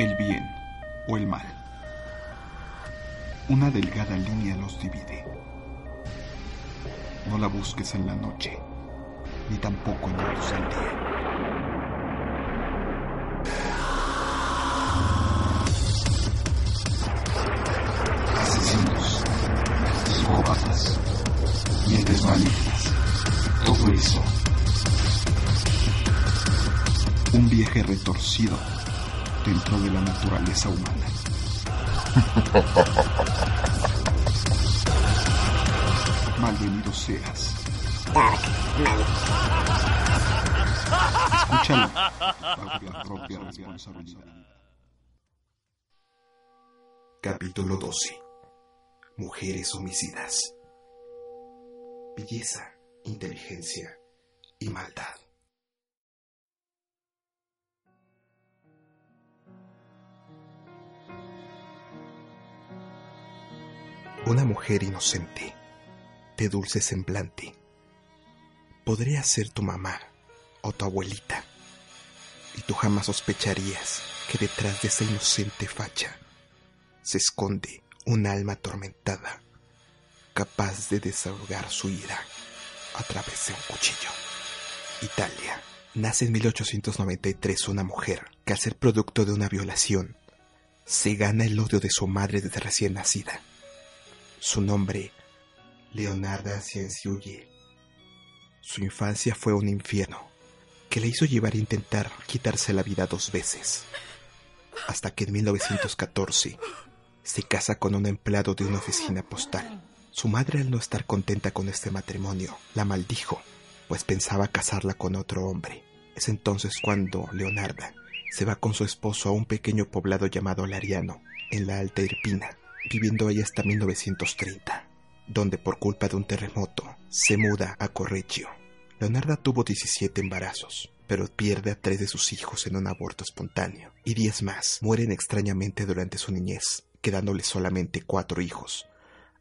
el bien o el mal. Una delgada línea los divide. No la busques en la noche, ni tampoco en la luz del día. Asesinos, psicópatas, mientes malignas, todo eso. Un viaje retorcido dentro de la naturaleza humana. Malvenido seas. Escúchalo propia responsabilidad. Capítulo 12. Mujeres homicidas. Belleza, inteligencia y maldad. Una mujer inocente, de dulce semblante. Podría ser tu mamá o tu abuelita. Y tú jamás sospecharías que detrás de esa inocente facha se esconde un alma atormentada, capaz de desahogar su ira a través de un cuchillo. Italia. Nace en 1893 una mujer que al ser producto de una violación, se gana el odio de su madre desde recién nacida. Su nombre, Leonarda Cienciulle. Su infancia fue un infierno que le hizo llevar a intentar quitarse la vida dos veces, hasta que en 1914 se casa con un empleado de una oficina postal. Su madre, al no estar contenta con este matrimonio, la maldijo, pues pensaba casarla con otro hombre. Es entonces cuando Leonarda se va con su esposo a un pequeño poblado llamado Lariano, en la Alta Irpina, viviendo ahí hasta 1930, donde por culpa de un terremoto se muda a Correggio. Leonarda tuvo 17 embarazos, pero pierde a tres de sus hijos en un aborto espontáneo, y 10 más mueren extrañamente durante su niñez, quedándole solamente cuatro hijos,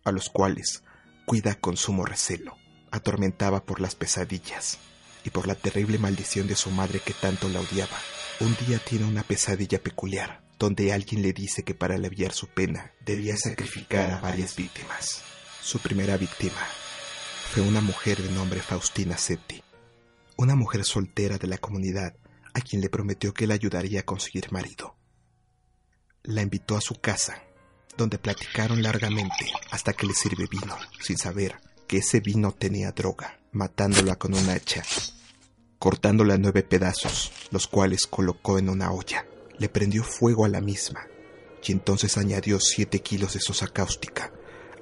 a los cuales cuida con sumo recelo, atormentaba por las pesadillas y por la terrible maldición de su madre que tanto la odiaba. Un día tiene una pesadilla peculiar, donde alguien le dice que para aliviar su pena debía sacrificar a varias víctimas. Su primera víctima fue una mujer de nombre Faustina Setti, una mujer soltera de la comunidad a quien le prometió que le ayudaría a conseguir marido. La invitó a su casa, donde platicaron largamente hasta que le sirve vino, sin saber que ese vino tenía droga, matándola con un hacha, cortándola nueve pedazos, los cuales colocó en una olla. Le prendió fuego a la misma, y entonces añadió siete kilos de sosa cáustica,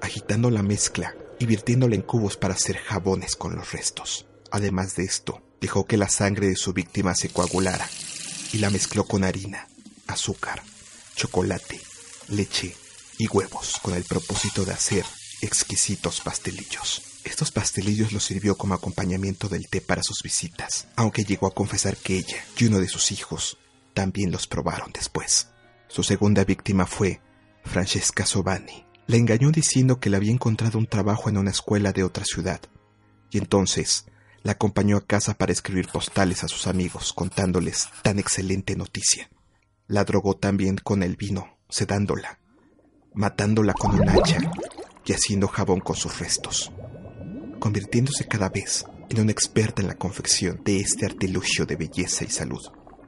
agitando la mezcla y virtiéndola en cubos para hacer jabones con los restos. Además de esto, dejó que la sangre de su víctima se coagulara y la mezcló con harina, azúcar, chocolate, leche y huevos con el propósito de hacer exquisitos pastelillos. Estos pastelillos los sirvió como acompañamiento del té para sus visitas, aunque llegó a confesar que ella y uno de sus hijos también los probaron después. Su segunda víctima fue Francesca Sovani. Le engañó diciendo que le había encontrado un trabajo en una escuela de otra ciudad, y entonces la acompañó a casa para escribir postales a sus amigos contándoles tan excelente noticia. La drogó también con el vino, sedándola, matándola con un hacha y haciendo jabón con sus restos, convirtiéndose cada vez en una experta en la confección de este artilugio de belleza y salud.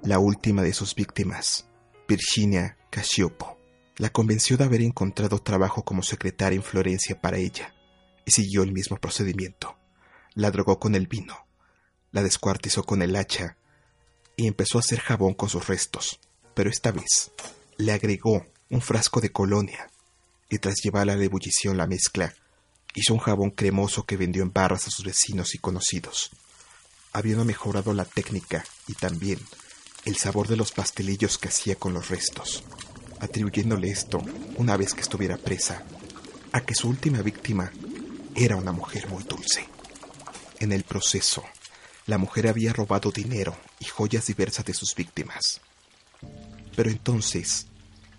La última de sus víctimas, Virginia Casiopo, la convenció de haber encontrado trabajo como secretaria en Florencia para ella y siguió el mismo procedimiento. La drogó con el vino, la descuartizó con el hacha y empezó a hacer jabón con sus restos, pero esta vez le agregó un frasco de colonia y tras llevar a la ebullición la mezcla, hizo un jabón cremoso que vendió en barras a sus vecinos y conocidos. Habiendo mejorado la técnica y también el sabor de los pastelillos que hacía con los restos, atribuyéndole esto, una vez que estuviera presa, a que su última víctima era una mujer muy dulce. En el proceso, la mujer había robado dinero y joyas diversas de sus víctimas. Pero entonces,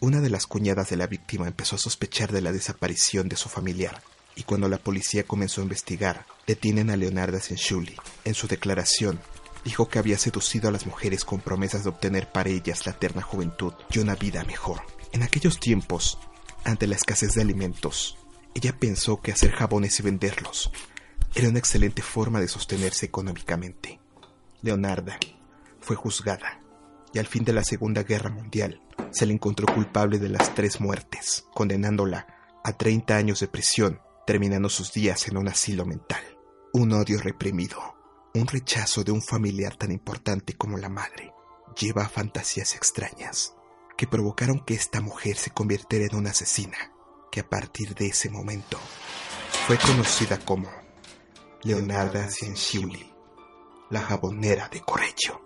una de las cuñadas de la víctima empezó a sospechar de la desaparición de su familiar, y cuando la policía comenzó a investigar, detienen a Leonarda Senshuli. En su declaración, Dijo que había seducido a las mujeres con promesas de obtener para ellas la eterna juventud y una vida mejor. En aquellos tiempos, ante la escasez de alimentos, ella pensó que hacer jabones y venderlos era una excelente forma de sostenerse económicamente. Leonarda fue juzgada y al fin de la Segunda Guerra Mundial se le encontró culpable de las tres muertes, condenándola a 30 años de prisión, terminando sus días en un asilo mental. Un odio reprimido, un rechazo de un familiar tan importante como la madre, lleva a fantasías extrañas que provocaron que esta mujer se convirtiera en una asesina, que a partir de ese momento fue conocida como Leonarda Cianciulli, la jabonera de Correggio.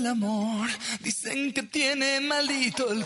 El amor, dicen que tiene maldito el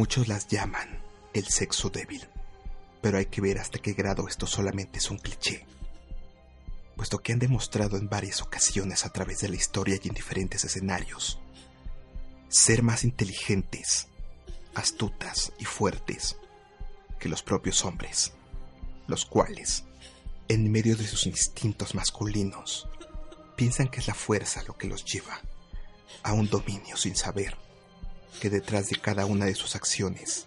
Muchos las llaman el sexo débil, pero hay que ver hasta qué grado esto solamente es un cliché, puesto que han demostrado en varias ocasiones a través de la historia y en diferentes escenarios ser más inteligentes, astutas y fuertes que los propios hombres, los cuales, en medio de sus instintos masculinos, piensan que es la fuerza lo que los lleva a un dominio sin saber que detrás de cada una de sus acciones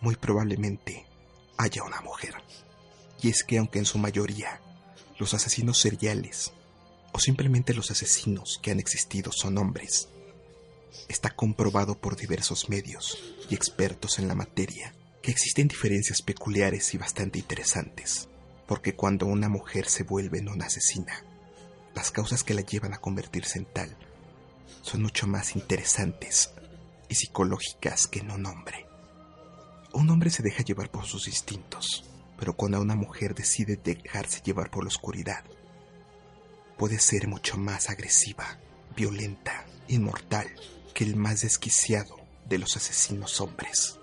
muy probablemente haya una mujer. Y es que aunque en su mayoría los asesinos seriales o simplemente los asesinos que han existido son hombres, está comprobado por diversos medios y expertos en la materia que existen diferencias peculiares y bastante interesantes, porque cuando una mujer se vuelve en una asesina, las causas que la llevan a convertirse en tal son mucho más interesantes y psicológicas que en un hombre. Un hombre se deja llevar por sus instintos, pero cuando una mujer decide dejarse llevar por la oscuridad, puede ser mucho más agresiva, violenta, inmortal que el más desquiciado de los asesinos hombres.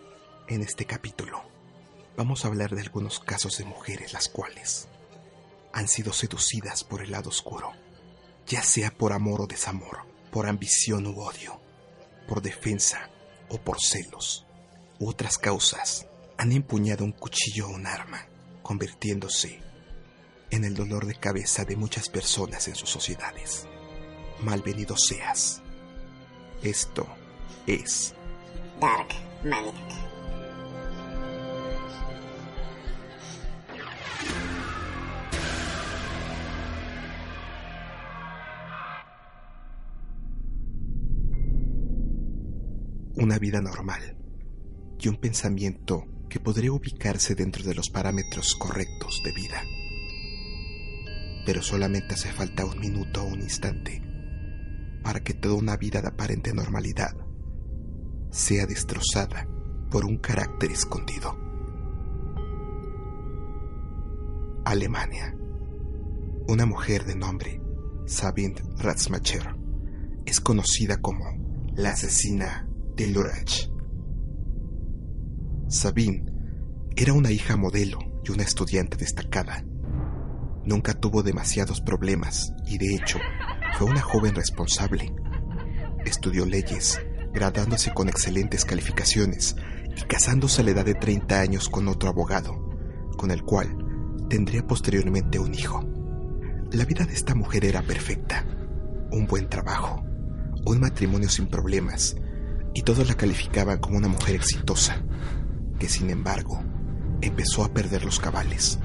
En este capítulo vamos a hablar de algunos casos de mujeres las cuales han sido seducidas por el lado oscuro, ya sea por amor o desamor, por ambición u odio, por defensa o por celos u otras causas, han empuñado un cuchillo o un arma, convirtiéndose en el dolor de cabeza de muchas personas en sus sociedades. Malvenido seas. Esto es Dark Maniac. Una vida normal y un pensamiento que podría ubicarse dentro de los parámetros correctos de vida. Pero solamente hace falta un minuto o un instante para que toda una vida de aparente normalidad sea destrozada por un carácter escondido. Alemania. Una mujer de nombre Sabine Ratzmacher es conocida como la asesina de. Sabine era una hija modelo y una estudiante destacada. Nunca tuvo demasiados problemas y de hecho fue una joven responsable. Estudió leyes, graduándose con excelentes calificaciones y casándose a la edad de 30 años con otro abogado, con el cual tendría posteriormente un hijo. La vida de esta mujer era perfecta. Un buen trabajo, un matrimonio sin problemas y todos la calificaban como una mujer exitosa, que sin embargo empezó a perder los cabales.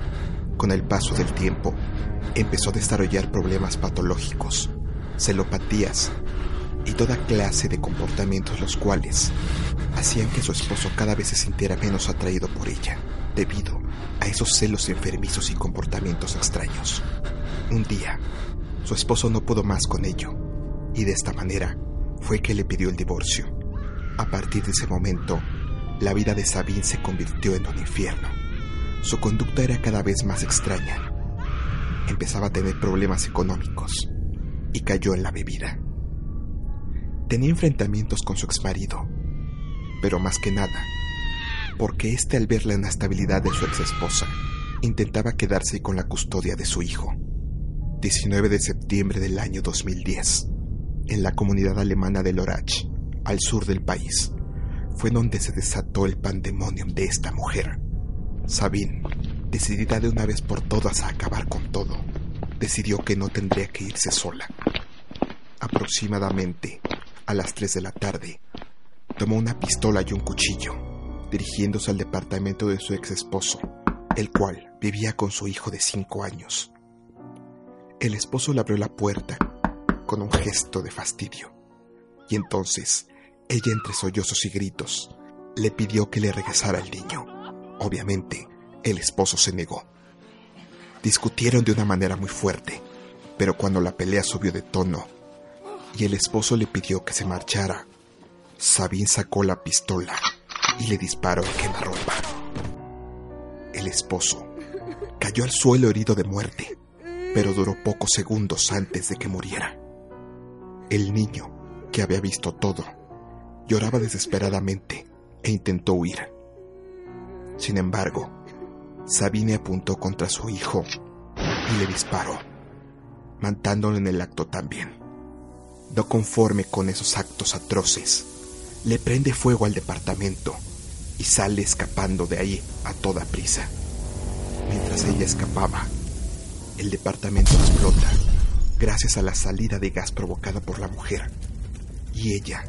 Con el paso del tiempo, empezó a desarrollar problemas patológicos, celopatías y toda clase de comportamientos los cuales hacían que su esposo cada vez se sintiera menos atraído por ella, debido a esos celos enfermizos y comportamientos extraños. Un día, su esposo no pudo más con ello, y de esta manera fue que le pidió el divorcio. A partir de ese momento, la vida de Sabine se convirtió en un infierno. Su conducta era cada vez más extraña. Empezaba a tener problemas económicos y cayó en la bebida. Tenía enfrentamientos con su exmarido, pero más que nada, porque éste al ver la inestabilidad de su exesposa, intentaba quedarse con la custodia de su hijo. 19 de septiembre del año 2010, en la comunidad alemana de Lorach, al sur del país, fue donde se desató el pandemonium de esta mujer. Sabine, decidida de una vez por todas a acabar con todo, decidió que no tendría que irse sola. Aproximadamente a las 3 de la tarde, tomó una pistola y un cuchillo, dirigiéndose al departamento de su ex esposo, el cual vivía con su hijo de 5 años. El esposo le abrió la puerta con un gesto de fastidio, y entonces ella, entre sollozos y gritos, le pidió que le regresara al niño. Obviamente, el esposo se negó. Discutieron de una manera muy fuerte, pero cuando la pelea subió de tono y el esposo le pidió que se marchara, Sabine sacó la pistola y le disparó en quemarropa. El esposo cayó al suelo herido de muerte, pero duró pocos segundos antes de que muriera. El niño, que había visto todo, lloraba desesperadamente e intentó huir. Sin embargo, Sabine apuntó contra su hijo y le disparó, matándolo en el acto también. No conforme con esos actos atroces, le prende fuego al departamento y sale escapando de ahí a toda prisa. Mientras ella escapaba, el departamento explota gracias a la salida de gas provocada por la mujer y ella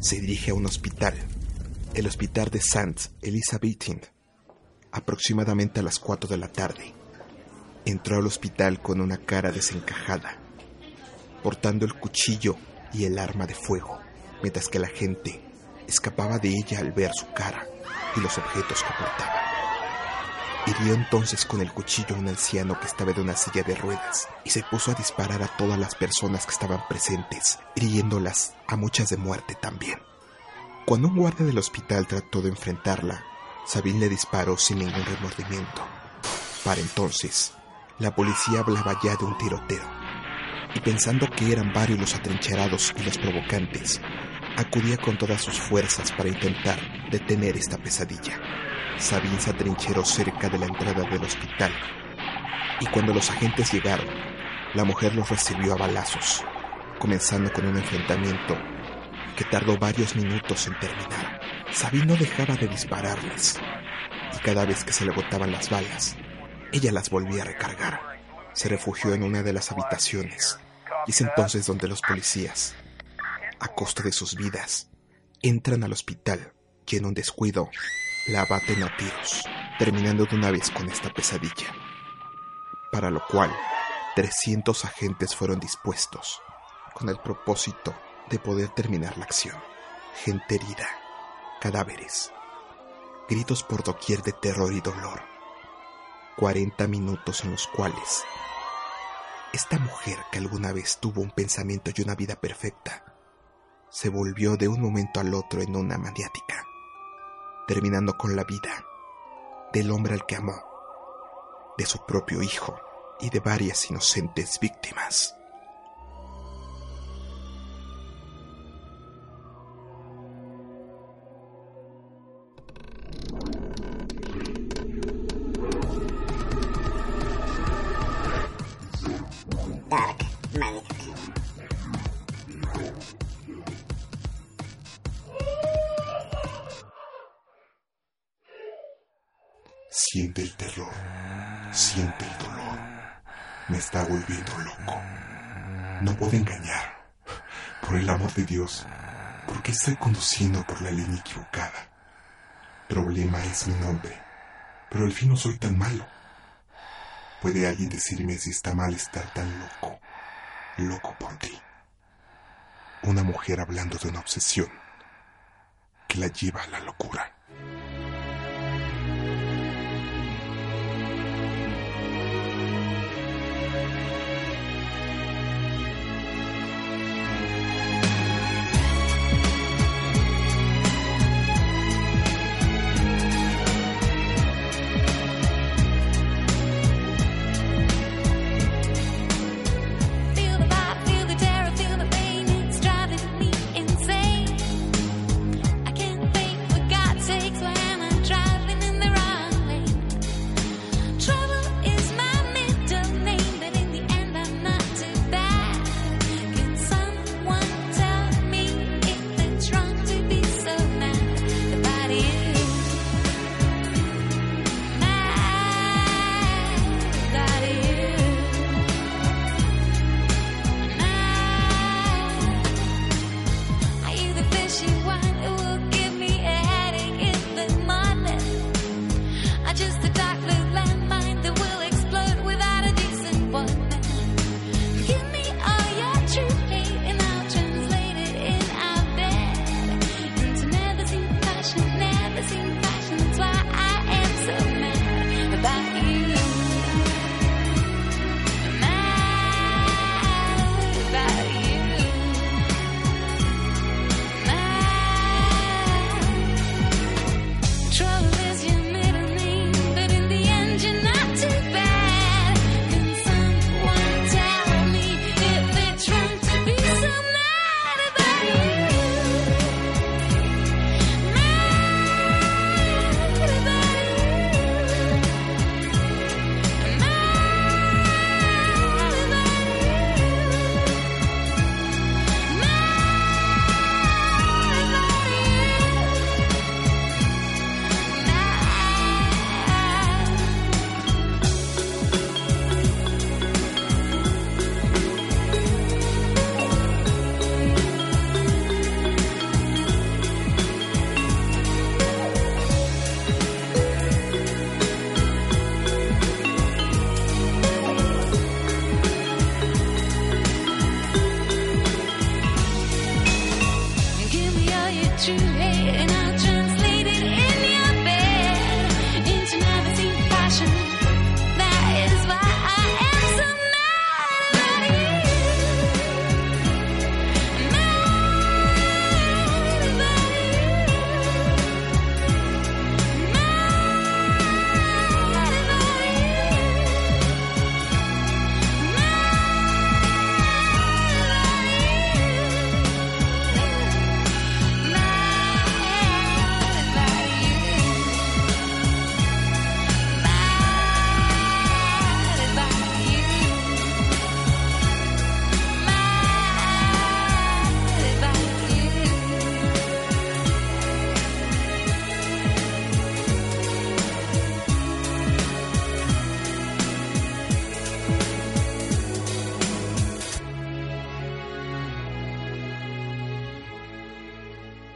se dirige a un hospital, el hospital de St. Elizabethan, aproximadamente a las 4 de la tarde. Entró al hospital con una cara desencajada, portando el cuchillo y el arma de fuego, mientras que la gente escapaba de ella al ver su cara y los objetos que portaba. Hirió entonces con el cuchillo a un anciano que estaba de una silla de ruedas y se puso a disparar a todas las personas que estaban presentes, hiriéndolas a muchas de muerte también. Cuando un guardia del hospital trató de enfrentarla, Sabine le disparó sin ningún remordimiento. Para entonces, la policía hablaba ya de un tiroteo, y pensando que eran varios los atrincherados y los provocantes, acudía con todas sus fuerzas para intentar detener esta pesadilla. Sabine se atrincheró cerca de la entrada del hospital y cuando los agentes llegaron, la mujer los recibió a balazos, comenzando con un enfrentamiento que tardó varios minutos en terminar. Sabine no dejaba de dispararles y cada vez que se le agotaban las balas, ella las volvía a recargar. Se refugió en una de las habitaciones y es entonces donde los policías, a costa de sus vidas, entran al hospital y en un descuido la abaten a tiros, terminando de una vez con esta pesadilla. Para lo cual, 300 agentes fueron dispuestos, con el propósito de poder terminar la acción. Gente herida, cadáveres, gritos por doquier de terror y dolor. 40 minutos en los cuales esta mujer que alguna vez tuvo un pensamiento y una vida perfecta, se volvió de un momento al otro en una maniática terminando con la vida del hombre al que amó, de su propio hijo y de varias inocentes víctimas. Siente el terror, siente el dolor. Me está volviendo loco. No puedo engañar. Por el amor de Dios, ¿por qué estoy conduciendo por la línea equivocada? Problema es mi nombre, pero al fin no soy tan malo. ¿Puede alguien decirme si está mal estar tan loco? Loco por ti. Una mujer hablando de una obsesión que la lleva a la locura.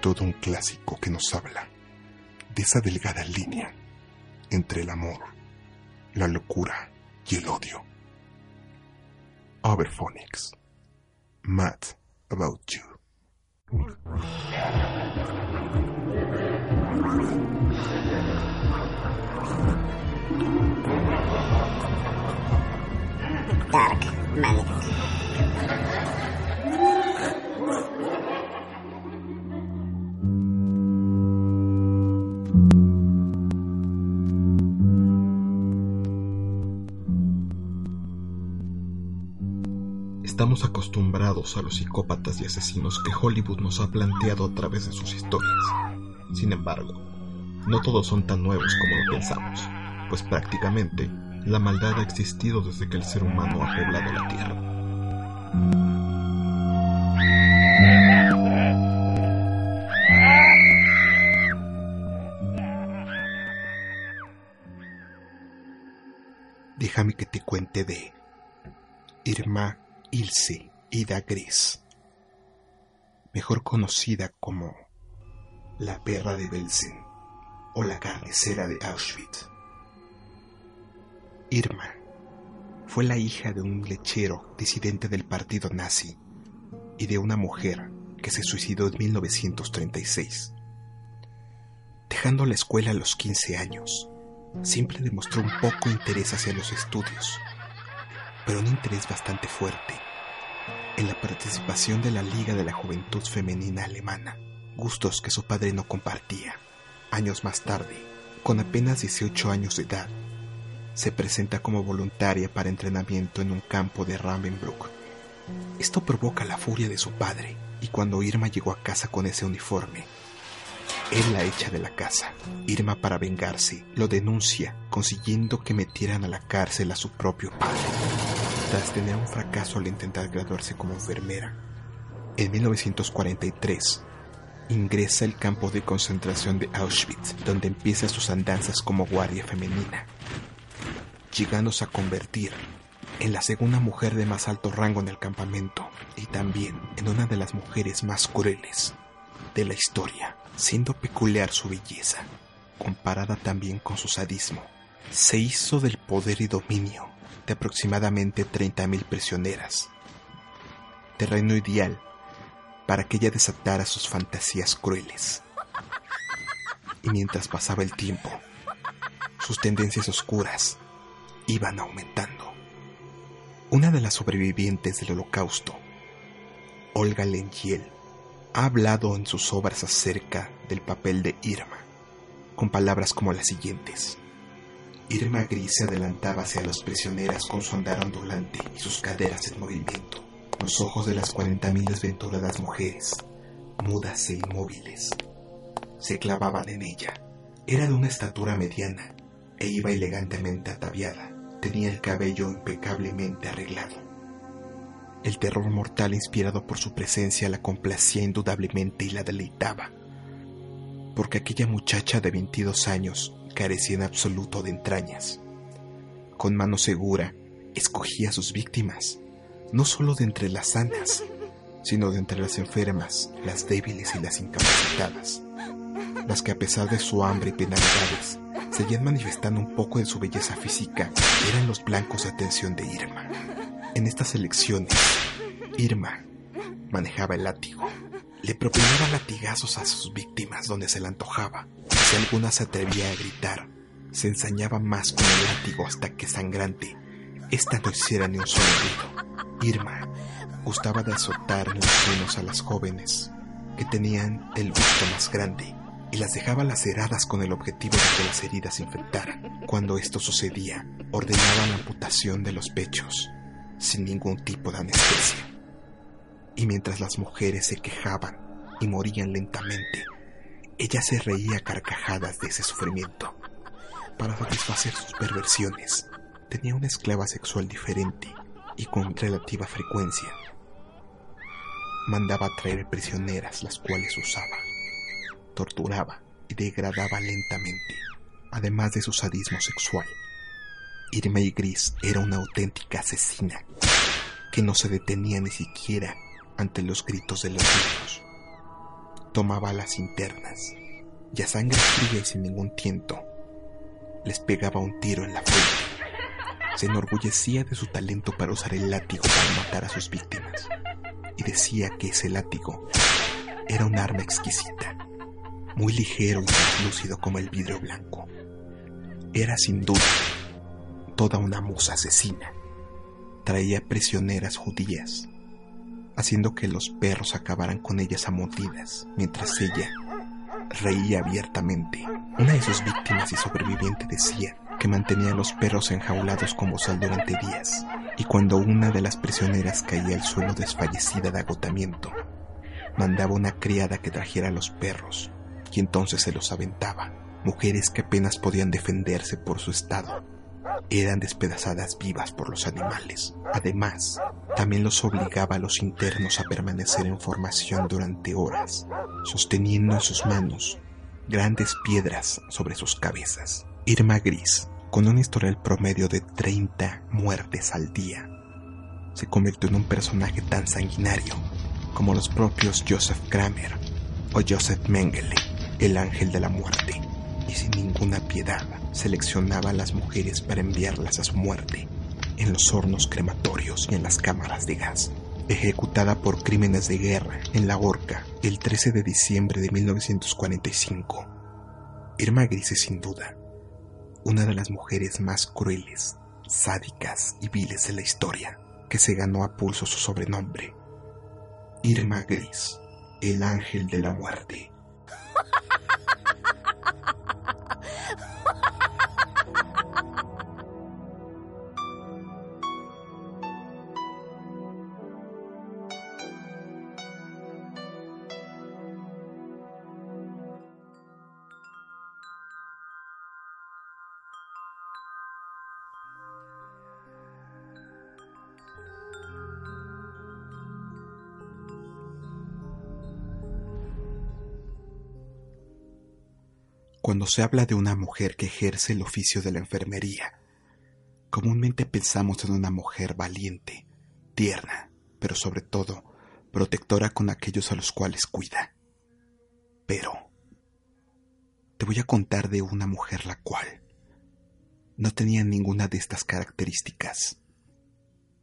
Todo un clásico que nos habla de esa delgada línea entre el amor, la locura y el odio. Overphonics. Mad About You. Dark. Estamos acostumbrados a los psicópatas y asesinos que Hollywood nos ha planteado a través de sus historias. Sin embargo, no todos son tan nuevos como lo pensamos, pues prácticamente la maldad ha existido desde que el ser humano ha poblado la Tierra. Déjame que te cuente de Irma Ilse Ida Gris, mejor conocida como la perra de Belsen o la carnicera de Auschwitz. Irma fue la hija de un lechero disidente del partido nazi y de una mujer que se suicidó en 1936. Dejando la escuela a los 15 años, siempre demostró un poco interés hacia los estudios, pero un interés bastante fuerte en la participación de la Liga de la Juventud Femenina Alemana, gustos que su padre no compartía. Años más tarde, con apenas 18 años de edad, se presenta como voluntaria para entrenamiento en un campo de Ravensbrück. Esto provoca la furia de su padre, y cuando Irma llegó a casa con ese uniforme, él la echa de la casa. Irma, para vengarse, lo denuncia, consiguiendo que metieran a la cárcel a su propio padre, tras tener un fracaso al intentar graduarse como enfermera. En 1943, ingresa al campo de concentración de Auschwitz, donde empieza sus andanzas como guardia femenina, llegándose a convertir en la segunda mujer de más alto rango en el campamento y también en una de las mujeres más crueles de la historia, siendo peculiar su belleza, comparada también con su sadismo. Se hizo del poder y dominio de aproximadamente 30.000 prisioneras, terreno ideal para que ella desatara sus fantasías crueles. Y mientras pasaba el tiempo, sus tendencias oscuras iban aumentando. Una de las sobrevivientes del holocausto, Olga Lengiel, ha hablado en sus obras acerca del papel de Irma, con palabras como las siguientes. Irma Gris se adelantaba hacia las prisioneras con su andar ondulante y sus caderas en movimiento. Los ojos de las 40.000 desventuradas mujeres, mudas e inmóviles, se clavaban en ella. Era de una estatura mediana e iba elegantemente ataviada. Tenía el cabello impecablemente arreglado. El terror mortal inspirado por su presencia la complacía indudablemente y la deleitaba, porque aquella muchacha de 22 años carecía en absoluto de entrañas. Con mano segura, escogía a sus víctimas, no solo de entre las sanas, sino de entre las enfermas, las débiles y las incapacitadas, las que a pesar de su hambre y penalidades, seguían manifestando un poco de su belleza física, eran los blancos de atención de Irma. En estas elecciones, Irma manejaba el látigo. Le propinaba latigazos a sus víctimas donde se le antojaba. Si alguna se atrevía a gritar, se ensañaba más con el látigo hasta que sangrante, esta no hiciera ni un solo. Irma gustaba de azotar en los senos a las jóvenes que tenían el busto más grande y las dejaba laceradas con el objetivo de que las heridas se infectaran. Cuando esto sucedía, ordenaba la amputación de los pechos sin ningún tipo de anestesia. Y mientras las mujeres se quejaban y morían lentamente, ella se reía carcajadas de ese sufrimiento. Para satisfacer sus perversiones, tenía una esclava sexual diferente y con relativa frecuencia. Mandaba traer prisioneras las cuales usaba, torturaba y degradaba lentamente, además de su sadismo sexual. Irma y Gris era una auténtica asesina que no se detenía ni siquiera ante los gritos de los niños. Tomaba las internas y a sangre fría y sin ningún tiento les pegaba un tiro en la frente. Se enorgullecía de su talento para usar el látigo para matar a sus víctimas y decía que ese látigo era un arma exquisita, muy ligero y translúcido como el vidrio blanco. Era sin duda toda una musa asesina. Traía prisioneras judías, haciendo que los perros acabaran con ellas a mordidas, mientras ella reía abiertamente. Una de sus víctimas y sobreviviente decía que mantenía a los perros enjaulados como sal durante días, y cuando una de las prisioneras caía al suelo desfallecida de agotamiento, mandaba una criada que trajera a los perros, y entonces se los aventaba. Mujeres que apenas podían defenderse por su estado eran despedazadas vivas por los animales. Además, también los obligaba a los internos a permanecer en formación durante horas, sosteniendo en sus manos grandes piedras sobre sus cabezas. Irma Gris, con un historial promedio de 30 muertes al día, se convirtió en un personaje tan sanguinario como los propios Joseph Kramer o Joseph Mengele, el ángel de la muerte, y sin ninguna piedad seleccionaba a las mujeres para enviarlas a su muerte en los hornos crematorios y en las cámaras de gas. Ejecutada por crímenes de guerra en la horca el 13 de diciembre de 1945, Irma Gris es sin duda una de las mujeres más crueles, sádicas y viles de la historia, que se ganó a pulso su sobrenombre. Irma Gris, el ángel de la muerte. Cuando se habla de una mujer que ejerce el oficio de la enfermería, comúnmente pensamos en una mujer valiente, tierna, pero sobre todo protectora con aquellos a los cuales cuida. Pero te voy a contar de una mujer la cual no tenía ninguna de estas características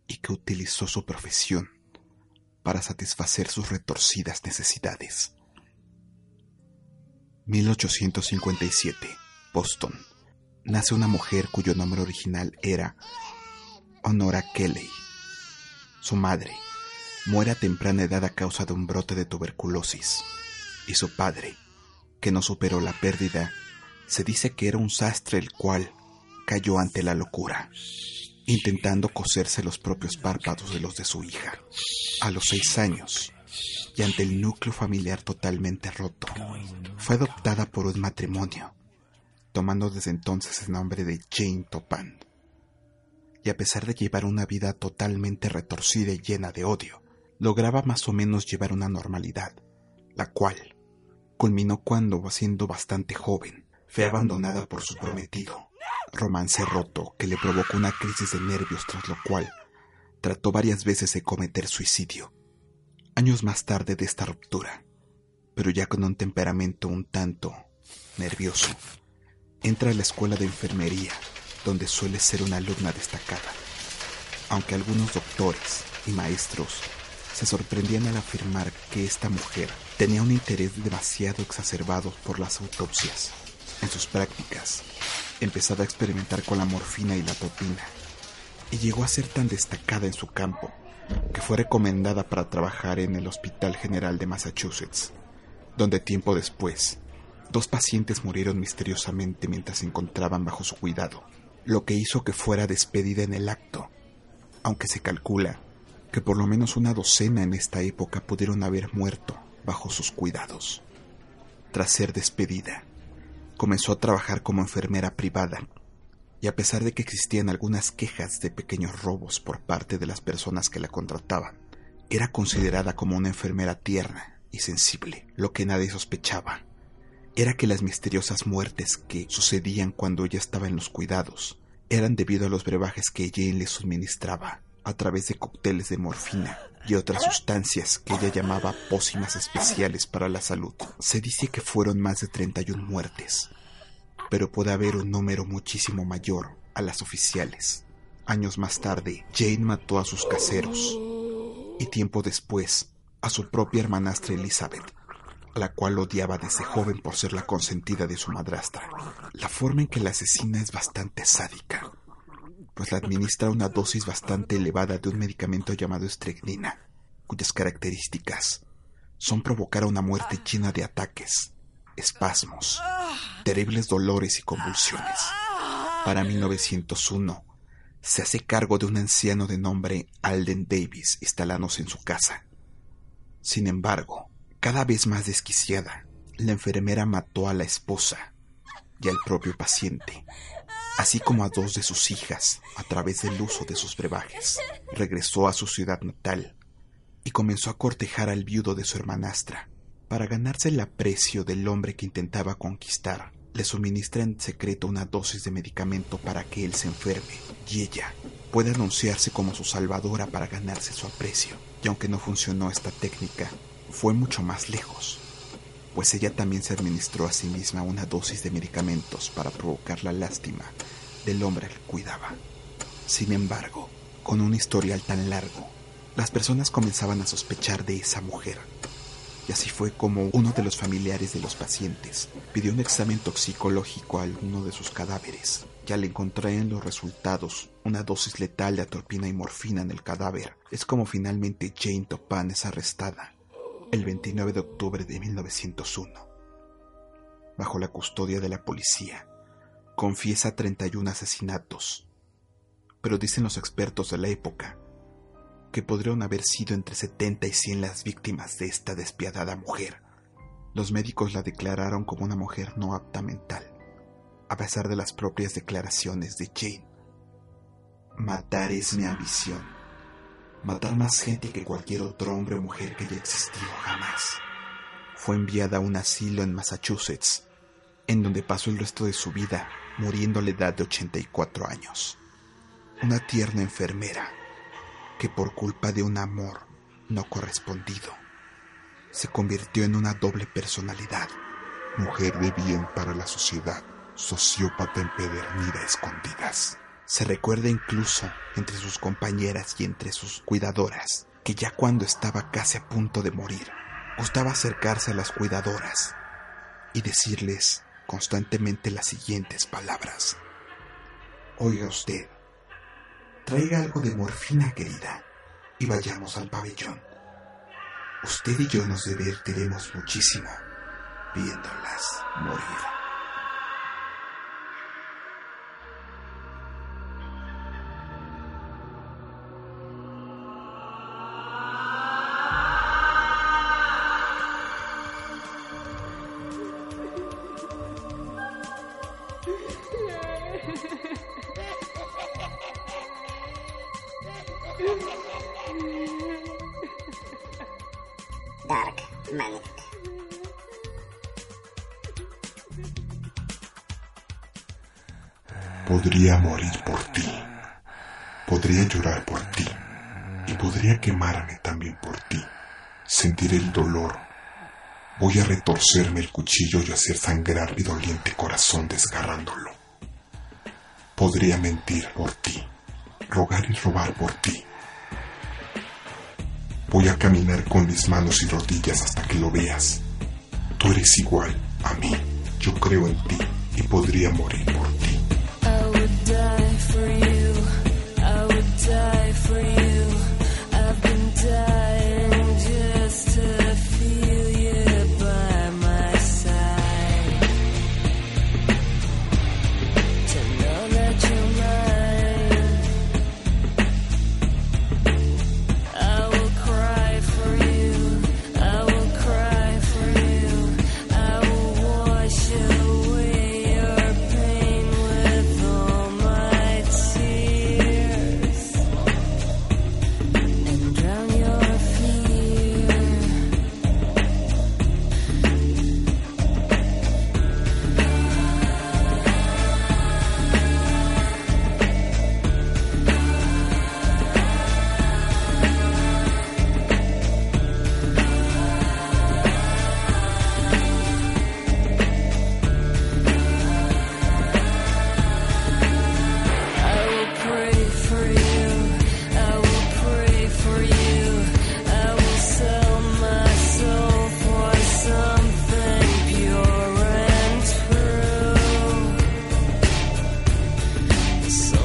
y que utilizó su profesión para satisfacer sus retorcidas necesidades. 1857, Boston. Nace una mujer cuyo nombre original era Honora Kelly. Su madre muere a temprana edad a causa de un brote de tuberculosis. Y su padre, que no superó la pérdida, se dice que era un sastre el cual cayó ante la locura, intentando coserse los propios párpados de los de su hija. A los seis años, y ante el núcleo familiar totalmente roto, fue adoptada por un matrimonio, tomando desde entonces el nombre de Jane Topan. Y a pesar de llevar una vida totalmente retorcida y llena de odio, lograba más o menos llevar una normalidad, la cual culminó cuando, siendo bastante joven, fue abandonada por su prometido, romance roto que le provocó una crisis de nervios tras lo cual trató varias veces de cometer suicidio. Años más tarde de esta ruptura, pero ya con un temperamento un tanto nervioso, entra a la escuela de enfermería, donde suele ser una alumna destacada, aunque algunos doctores y maestros se sorprendían al afirmar que esta mujer tenía un interés demasiado exacerbado por las autopsias. En sus prácticas, empezaba a experimentar con la morfina y la topina, y llegó a ser tan destacada en su campo que fue recomendada para trabajar en el Hospital General de Massachusetts, donde tiempo después, dos pacientes murieron misteriosamente mientras se encontraban bajo su cuidado, lo que hizo que fuera despedida en el acto, aunque se calcula que por lo menos una docena en esta época pudieron haber muerto bajo sus cuidados. Tras ser despedida, comenzó a trabajar como enfermera privada y a pesar de que existían algunas quejas de pequeños robos por parte de las personas que la contrataban, era considerada como una enfermera tierna y sensible. Lo que nadie sospechaba era que las misteriosas muertes que sucedían cuando ella estaba en los cuidados eran debido a los brebajes que Jane le suministraba a través de cócteles de morfina y otras sustancias que ella llamaba pócimas especiales para la salud. Se dice que fueron más de 31 muertes, pero puede haber un número muchísimo mayor a las oficiales. Años más tarde, Jane mató a sus caseros y tiempo después a su propia hermanastra Elizabeth, a la cual odiaba desde joven por ser la consentida de su madrastra. La forma en que la asesina es bastante sádica, pues le administra una dosis bastante elevada de un medicamento llamado estrecnina, cuyas características son provocar una muerte llena de ataques, espasmos, terribles dolores y convulsiones. Para 1901, se hace cargo de un anciano de nombre Alden Davis instalándose en su casa. Sin embargo, cada vez más desquiciada, la enfermera mató a la esposa y al propio paciente, así como a dos de sus hijas a través del uso de sus brebajes. Regresó a su ciudad natal y comenzó a cortejar al viudo de su hermanastra. Para ganarse el aprecio del hombre que intentaba conquistar, le suministra en secreto una dosis de medicamento para que él se enferme y ella pueda anunciarse como su salvadora para ganarse su aprecio. Y aunque no funcionó esta técnica, fue mucho más lejos, pues ella también se administró a sí misma una dosis de medicamentos para provocar la lástima del hombre que cuidaba. Sin embargo, con un historial tan largo, las personas comenzaban a sospechar de esa mujer. Y así fue como uno de los familiares de los pacientes pidió un examen toxicológico a alguno de sus cadáveres. Y al encontrar en los resultados una dosis letal de atropina y morfina en el cadáver, es como finalmente Jane Topan es arrestada el 29 de octubre de 1901. Bajo la custodia de la policía, confiesa 31 asesinatos, pero dicen los expertos de la época que podrían haber sido entre 70 y 100 las víctimas de esta despiadada mujer. Los médicos la declararon como una mujer no apta mental, a pesar de las propias declaraciones de Jane. Matar es mi ambición. Matar más gente que cualquier otro hombre o mujer que haya existido jamás. Fue enviada a un asilo en Massachusetts, en donde pasó el resto de su vida muriendo a la edad de 84 años. Una tierna enfermera que por culpa de un amor no correspondido se convirtió en una doble personalidad, Mujer de bien para la sociedad, sociópata empedernida escondidas. Se recuerda incluso entre sus compañeras y entre sus cuidadoras que ya cuando estaba casi a punto de morir, gustaba acercarse a las cuidadoras y decirles constantemente las siguientes palabras. Oiga usted, traiga algo de morfina, querida, y vayamos al pabellón. Usted y yo nos divertiremos muchísimo viéndolas morir. Podría morir por ti. Podría llorar por ti. Y podría quemarme también por ti. Sentir el dolor. Voy a retorcerme el cuchillo y hacer sangrar mi doliente corazón desgarrándolo. Podría mentir por ti. Rogar y robar por ti. Voy a caminar con mis manos y rodillas hasta que lo veas. Tú eres igual a mí. Yo creo en ti y podría morir por Yes.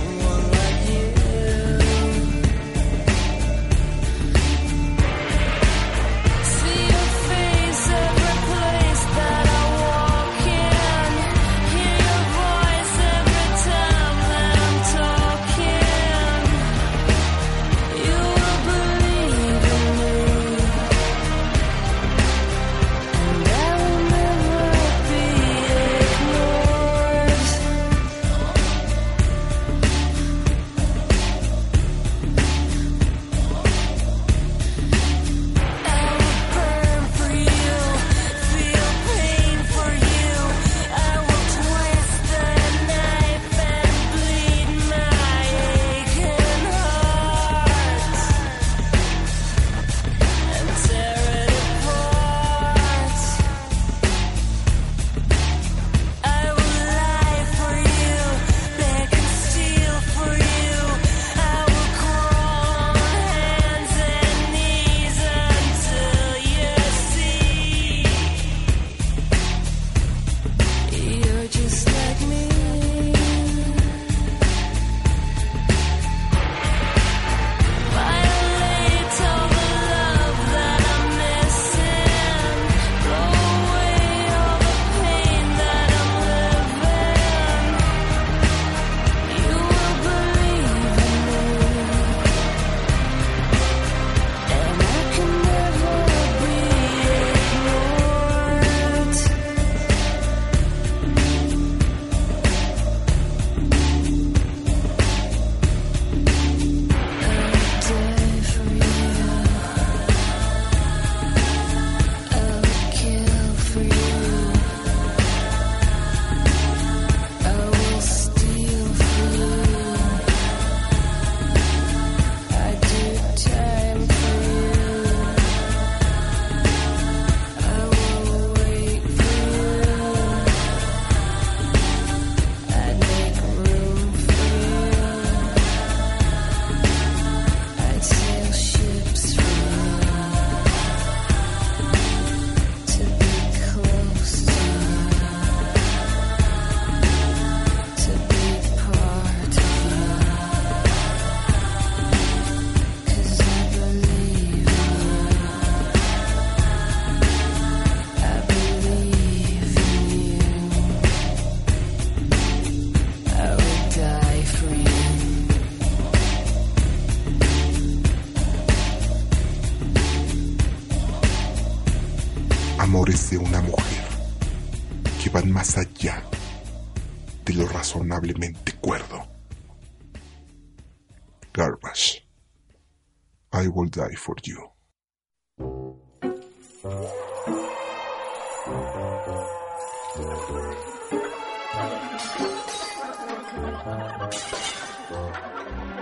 For you.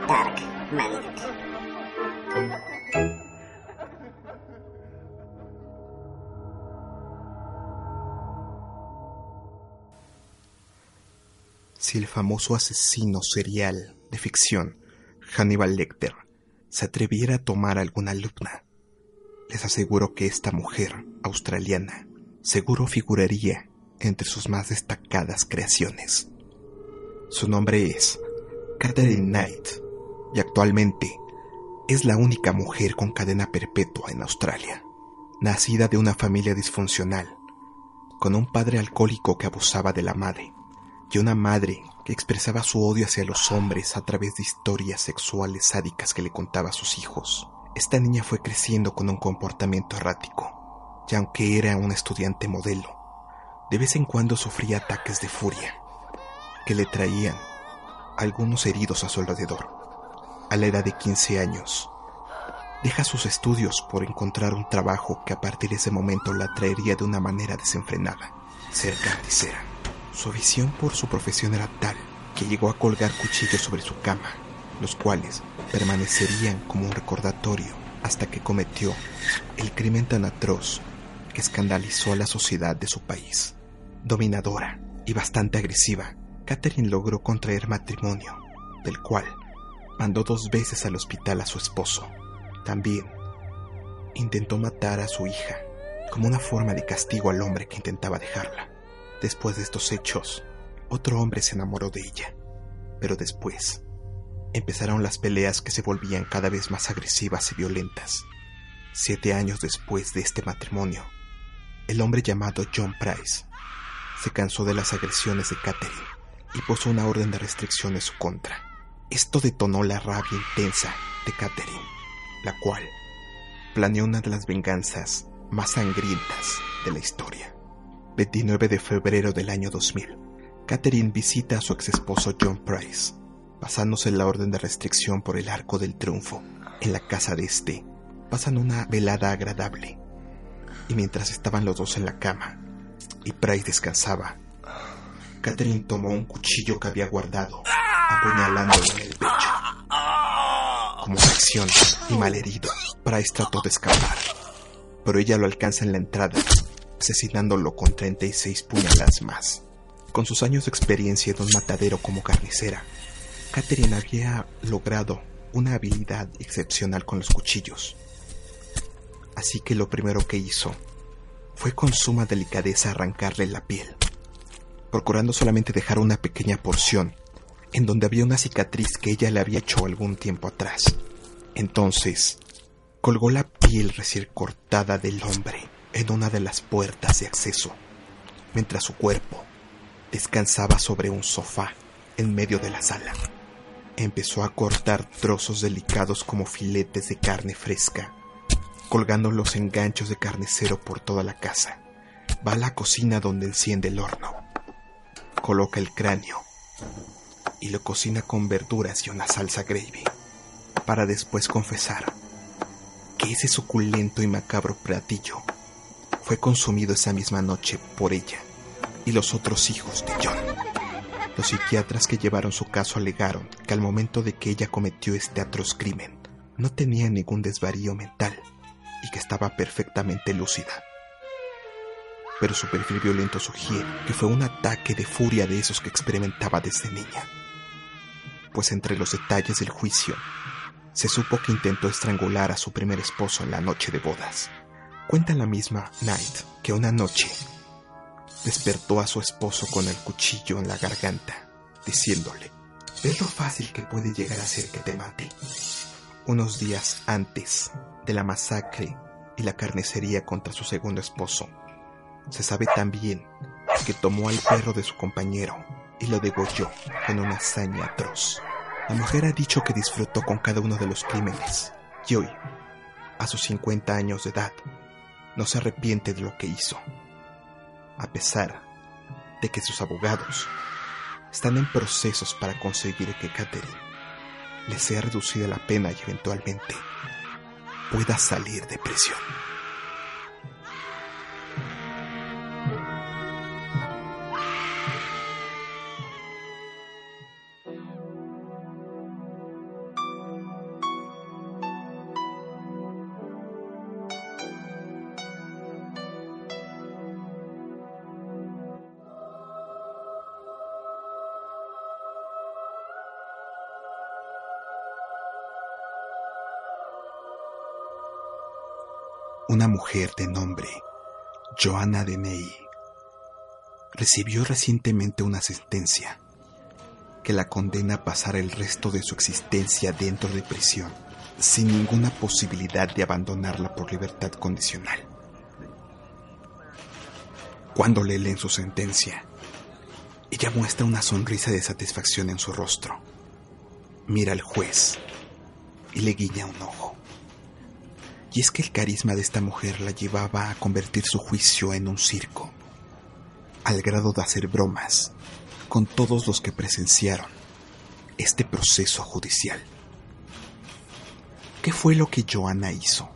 Dark Magic. Si el famoso asesino serial de ficción, Hannibal Lecter, se atreviera a tomar alguna alumna, les aseguro que esta mujer australiana seguro figuraría entre sus más destacadas creaciones. Su nombre es Catherine Knight y actualmente es la única mujer con cadena perpetua en Australia, nacida de una familia disfuncional, con un padre alcohólico que abusaba de la madre y una madre que expresaba su odio hacia los hombres a través de historias sexuales sádicas que le contaba a sus hijos. Esta niña fue creciendo con un comportamiento errático, y aunque era una estudiante modelo, de vez en cuando sufría ataques de furia, que le traían algunos heridos a su alrededor. A la edad de 15 años, deja sus estudios por encontrar un trabajo que a partir de ese momento la traería de una manera desenfrenada, ser carnicera. Su visión por su profesión era tal que llegó a colgar cuchillos sobre su cama, los cuales permanecerían como un recordatorio hasta que cometió el crimen tan atroz que escandalizó a la sociedad de su país. Dominadora y bastante agresiva, Catherine logró contraer matrimonio, del cual mandó dos veces al hospital a su esposo. También intentó matar a su hija como una forma de castigo al hombre que intentaba dejarla. Después de estos hechos, otro hombre se enamoró de ella, pero después empezaron las peleas que se volvían cada vez más agresivas y violentas. Siete años después de este matrimonio, el hombre llamado John Price se cansó de las agresiones de Catherine y puso una orden de restricción en su contra. Esto detonó la rabia intensa de Catherine, la cual planeó una de las venganzas más sangrientas de la historia. 29 de febrero del año 2000, Catherine visita a su ex esposo John Price, pasándose la orden de restricción por el Arco del Triunfo. En la casa de este, pasan una velada agradable. Y mientras estaban los dos en la cama y Price descansaba, Catherine tomó un cuchillo que había guardado, apuñalándolo en el pecho. Como reacción y malherido, Price trató de escapar, pero ella lo alcanza en la entrada, asesinándolo con 36 puñaladas más. Con sus años de experiencia en un matadero como carnicera, Catherine había logrado una habilidad excepcional con los cuchillos. Así que lo primero que hizo fue con suma delicadeza arrancarle la piel, procurando solamente dejar una pequeña porción en donde había una cicatriz que ella le había hecho algún tiempo atrás. Entonces, colgó la piel recién cortada del hombre en una de las puertas de acceso, mientras su cuerpo descansaba sobre un sofá en medio de la sala. Empezó a cortar trozos delicados como filetes de carne fresca, colgando los enganchos de carnicero por toda la casa. Va a la cocina donde enciende el horno. Coloca el cráneo y lo cocina con verduras y una salsa gravy, para después confesar que ese suculento y macabro platillo fue consumido esa misma noche por ella y los otros hijos de John. Los psiquiatras que llevaron su caso alegaron que al momento de que ella cometió este atroz crimen, no tenía ningún desvarío mental y que estaba perfectamente lúcida. Pero su perfil violento sugiere que fue un ataque de furia de esos que experimentaba desde niña. Pues entre los detalles del juicio, se supo que intentó estrangular a su primer esposo en la noche de bodas. Cuenta la misma Knight que una noche despertó a su esposo con el cuchillo en la garganta, diciéndole, ¿ves lo fácil que puede llegar a ser que te mate? Unos días antes de la masacre y la carnicería contra su segundo esposo, se sabe también que tomó al perro de su compañero y lo degolló con una hazaña atroz. La mujer ha dicho que disfrutó con cada uno de los crímenes y hoy, a sus 50 años de edad, no se arrepiente de lo que hizo. a pesar de que sus abogados están en procesos para conseguir que Catherine le sea reducida la pena y eventualmente pueda salir de prisión. Una mujer de nombre Joanna Deney recibió recientemente una sentencia que la condena a pasar el resto de su existencia dentro de prisión sin ninguna posibilidad de abandonarla por libertad condicional. Cuando le leen su sentencia, ella muestra una sonrisa de satisfacción en su rostro. Mira al juez y le guiña un ojo. Y es que el carisma de esta mujer la llevaba a convertir su juicio en un circo, al grado de hacer bromas con todos los que presenciaron este proceso judicial. ¿Qué fue lo que Joanna hizo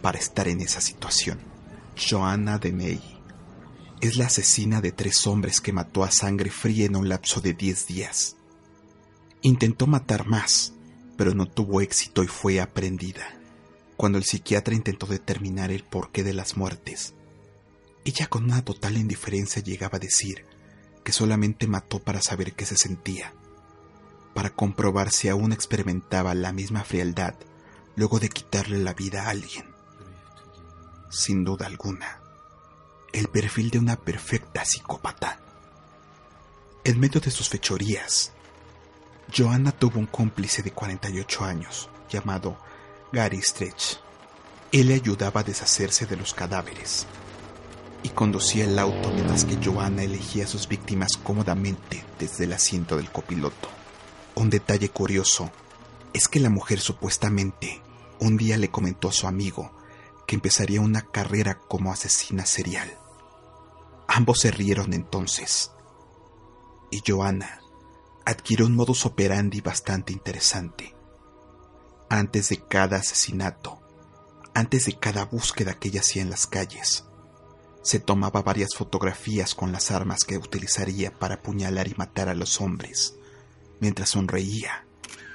para estar en esa situación? Joanna Deney es la asesina de tres hombres que mató a sangre fría en un lapso de 10 días. Intentó matar más, pero no tuvo éxito y fue aprendida. Cuando el psiquiatra intentó determinar el porqué de las muertes, ella con una total indiferencia llegaba a decir que solamente mató para saber qué se sentía, para comprobar si aún experimentaba la misma frialdad luego de quitarle la vida a alguien. Sin duda alguna, el perfil de una perfecta psicópata. En medio de sus fechorías, Joanna tuvo un cómplice de 48 años llamado Gary Stretch. Él le ayudaba a deshacerse de los cadáveres y conducía el auto mientras que Joanna elegía a sus víctimas cómodamente desde el asiento del copiloto. Un detalle curioso es que la mujer supuestamente un día le comentó a su amigo que empezaría una carrera como asesina serial. Ambos se rieron entonces, y Joanna adquirió un modus operandi bastante interesante. Antes de cada asesinato, antes de cada búsqueda que ella hacía en las calles, se tomaba varias fotografías con las armas que utilizaría para apuñalar y matar a los hombres, mientras sonreía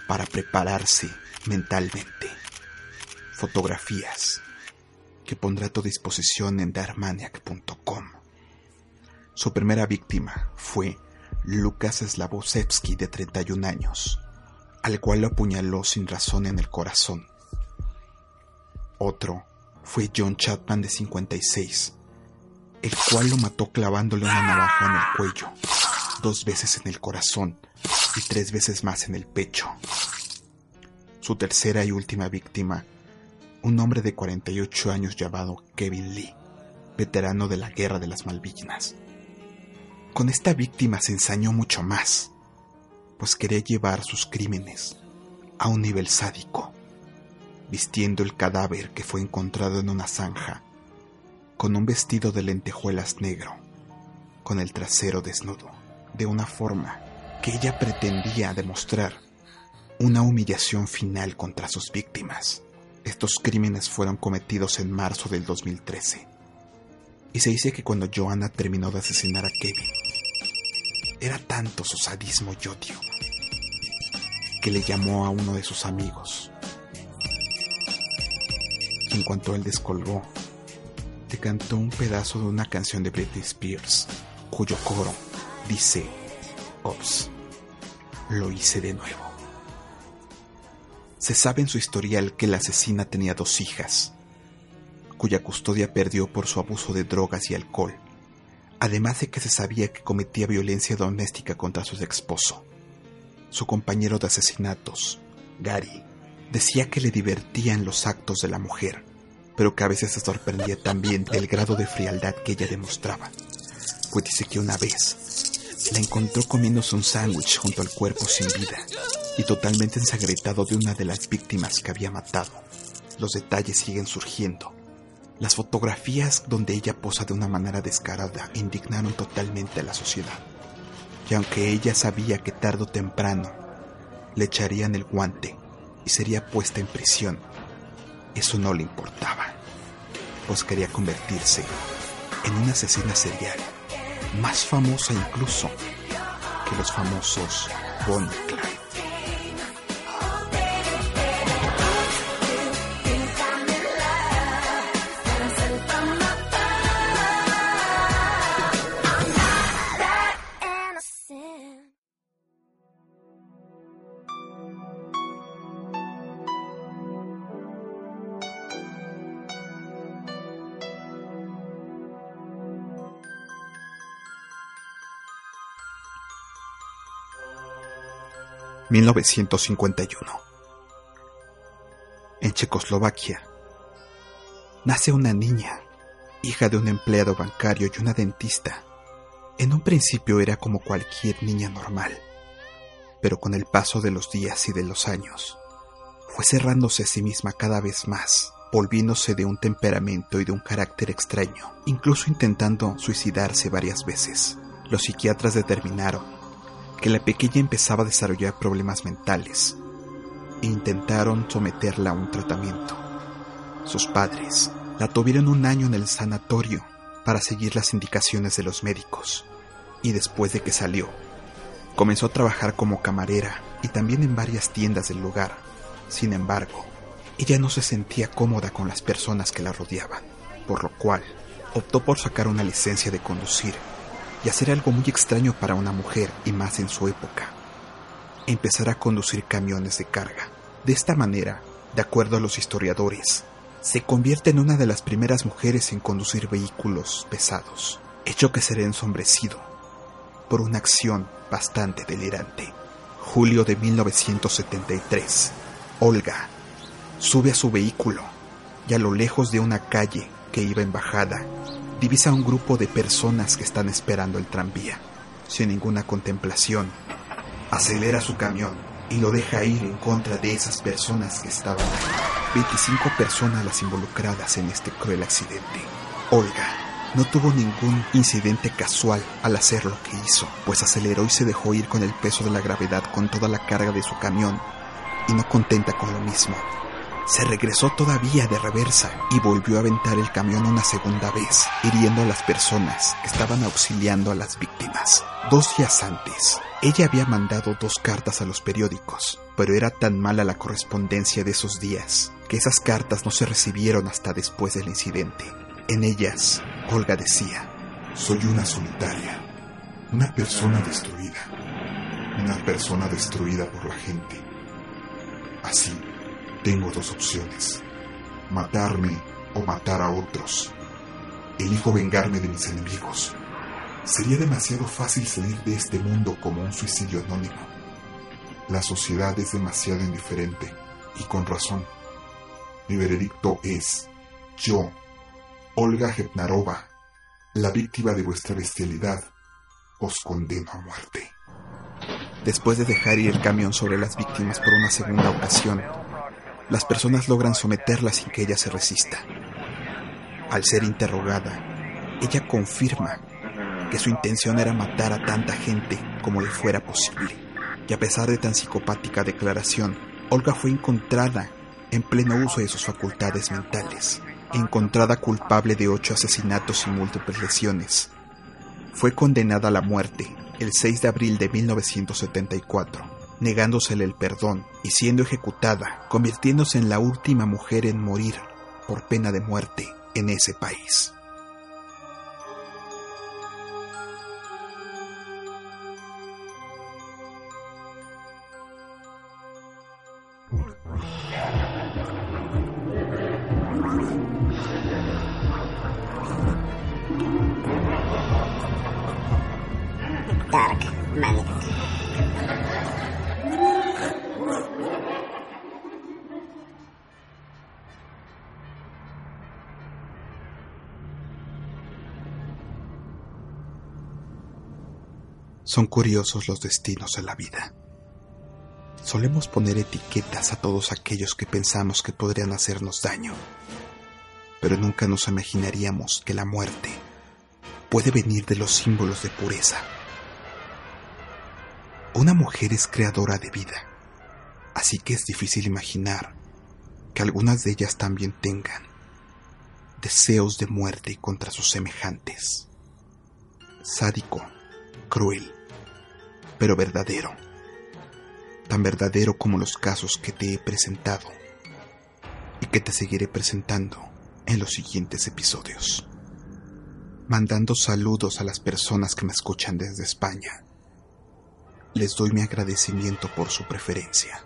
para prepararse mentalmente. Fotografías que pondrá a tu disposición en darmaniac.com. Su primera víctima fue Lucas Slavosevsky, de 31 años, al cual lo apuñaló sin razón en el corazón. Otro fue John Chapman, de 56, el cual lo mató clavándole una navaja en el cuello, dos veces en el corazón y tres veces más en el pecho. Su tercera y última víctima, un hombre de 48 años llamado Kevin Lee, veterano de la Guerra de las Malvinas. Con esta víctima se ensañó mucho más, pues quería llevar sus crímenes a un nivel sádico, vistiendo el cadáver que fue encontrado en una zanja, con un vestido de lentejuelas negro, con el trasero desnudo, de una forma que ella pretendía demostrar una humillación final contra sus víctimas. Estos crímenes fueron cometidos en marzo del 2013. Y se dice que cuando Joanna terminó de asesinar a Kevin, era tanto su sadismo y odio que le llamó a uno de sus amigos. En cuanto él descolgó, le cantó un pedazo de una canción de Britney Spears, cuyo coro dice, Ops, lo hice de nuevo. Se sabe en su historial que la asesina tenía dos hijas, cuya custodia perdió por su abuso de drogas y alcohol, además de que se sabía que cometía violencia doméstica contra su esposo. Su compañero de asesinatos, Gary, decía que le divertían los actos de la mujer, pero que a veces se sorprendía también del grado de frialdad que ella demostraba, pues dice que una vez la encontró comiéndose un sándwich junto al cuerpo sin vida y totalmente ensangretado de una de las víctimas que había matado. Los detalles siguen surgiendo Las fotografías donde ella posa de una manera descarada indignaron totalmente a la sociedad. Y aunque ella sabía que tarde o temprano le echarían el guante y sería puesta en prisión, eso no le importaba, pues quería convertirse en una asesina serial, más famosa incluso que los famosos Bonnie ...1951... En Checoslovaquia... ...nace una niña... ...hija de un empleado bancario y una dentista... En un principio era como cualquier niña normal... ...pero con el paso de los días y de los años... ...fue cerrándose a sí misma cada vez más... ...volviéndose de un temperamento y de un carácter extraño... ...incluso intentando suicidarse varias veces... Los psiquiatras determinaron que la pequeña empezaba a desarrollar problemas mentales e intentaron someterla a un tratamiento. Sus padres la tuvieron un año en el sanatorio para seguir las indicaciones de los médicos y después de que salió, comenzó a trabajar como camarera y también en varias tiendas del lugar. Sin embargo, ella no se sentía cómoda con las personas que la rodeaban, por lo cual optó por sacar una licencia de conducir y hacer algo muy extraño para una mujer y más en su época. Empezar a conducir camiones de carga. De esta manera, de acuerdo a los historiadores, se convierte en una de las primeras mujeres en conducir vehículos pesados, hecho que será ensombrecido por una acción bastante delirante. Julio de 1973. Olga sube a su vehículo y a lo lejos de una calle que iba en bajada, divisa un grupo de personas que están esperando el tranvía. Sin ninguna contemplación, acelera su camión y lo deja ir en contra de esas personas que estaban ahí. 25 personas las involucradas en este cruel accidente. Olga no tuvo ningún incidente casual al hacer lo que hizo, pues aceleró y se dejó ir con el peso de la gravedad con toda la carga de su camión, y no contenta con lo mismo, se regresó todavía de reversa y volvió a aventar el camión una segunda vez, hiriendo a las personas que estaban auxiliando a las víctimas. Dos días antes, ella había mandado dos cartas a los periódicos, pero era tan mala la correspondencia de esos días que esas cartas no se recibieron hasta después del incidente. En ellas, Olga decía, Soy una solitaria, una persona destruida, una persona destruida por la gente. Así, tengo dos opciones, matarme o matar a otros. Elijo vengarme de mis enemigos. Sería demasiado fácil salir de este mundo como un suicidio anónimo. La sociedad es demasiado indiferente y con razón. Mi veredicto es, yo, Olga Hepnarova, la víctima de vuestra bestialidad, os condeno a muerte. después de dejar ir el camión sobre las víctimas por una segunda ocasión, las personas logran someterla sin que ella se resista. Al ser interrogada, ella confirma que su intención era matar a tanta gente como le fuera posible. Y a pesar de tan psicopática declaración, Olga fue encontrada en pleno uso de sus facultades mentales, encontrada culpable de ocho asesinatos y múltiples lesiones. Fue condenada a la muerte el 6 de abril de 1974 negándosele el perdón y siendo ejecutada, convirtiéndose en la última mujer en morir por pena de muerte en ese país. Dark Magnetic. Son curiosos los destinos de la vida. Solemos poner etiquetas a todos aquellos que pensamos que podrían hacernos daño. pero nunca nos imaginaríamos que la muerte puede venir de los símbolos de pureza. Una mujer es creadora de vida, así que es difícil imaginar que algunas de ellas también tengan deseos de muerte contra sus semejantes. Sádico, cruel, pero verdadero. Tan verdadero como los casos que te he presentado y que te seguiré presentando en los siguientes episodios. Mandando saludos a las personas que me escuchan desde España. Les doy mi agradecimiento por su preferencia.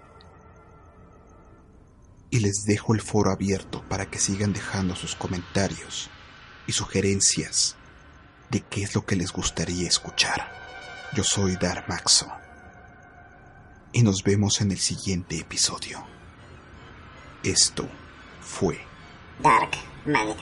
Y les dejo el foro abierto para que sigan dejando sus comentarios y sugerencias de qué es lo que les gustaría escuchar. Yo soy Dar Maxo. Y nos vemos en el siguiente episodio. Esto fue Dark Maniac.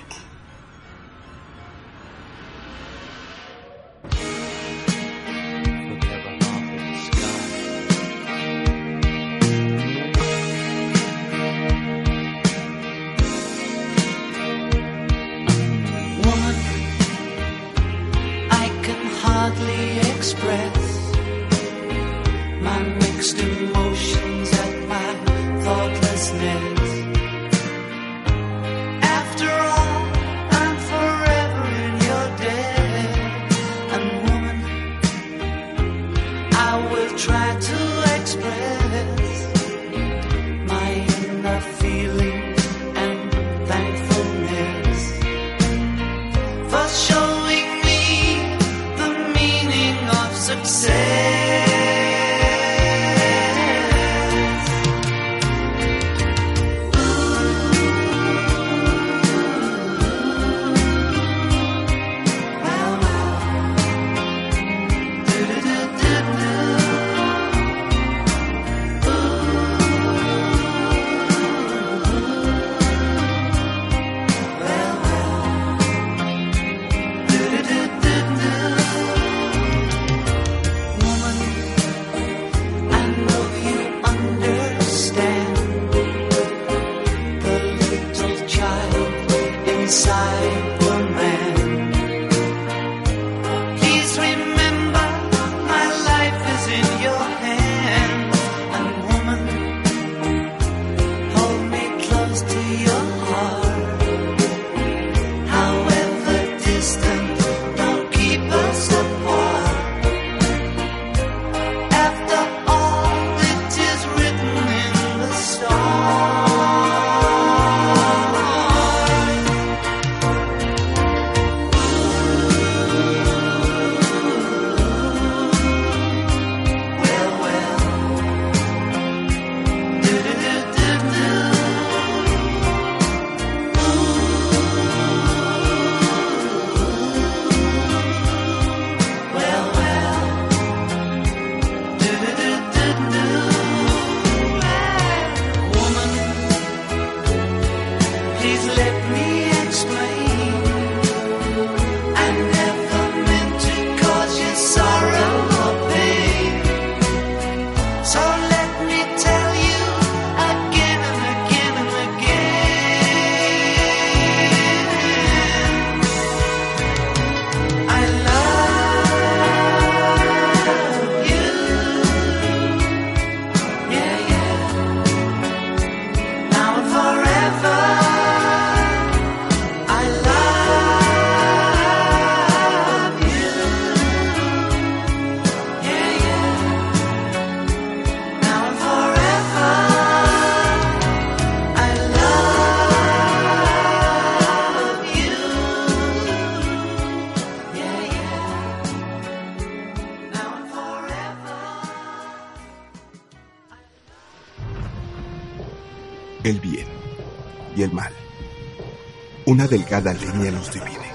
Una delgada línea los divide.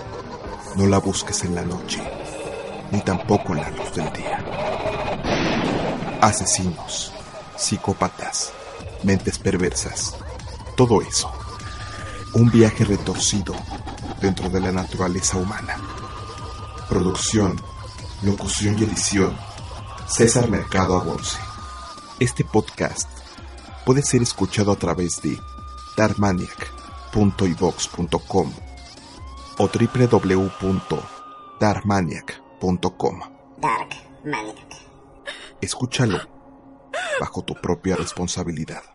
No la busques en la noche, ni tampoco en la luz del día. Asesinos, psicópatas, mentes perversas, todo eso. Un viaje retorcido dentro de la naturaleza humana. Producción, locución y edición. César Mercado Agonce. Este podcast puede ser escuchado a través de Dark Maniac www.ivox.com o www.darkmaniac.com. Dark Maniac. Escúchalo bajo tu propia responsabilidad.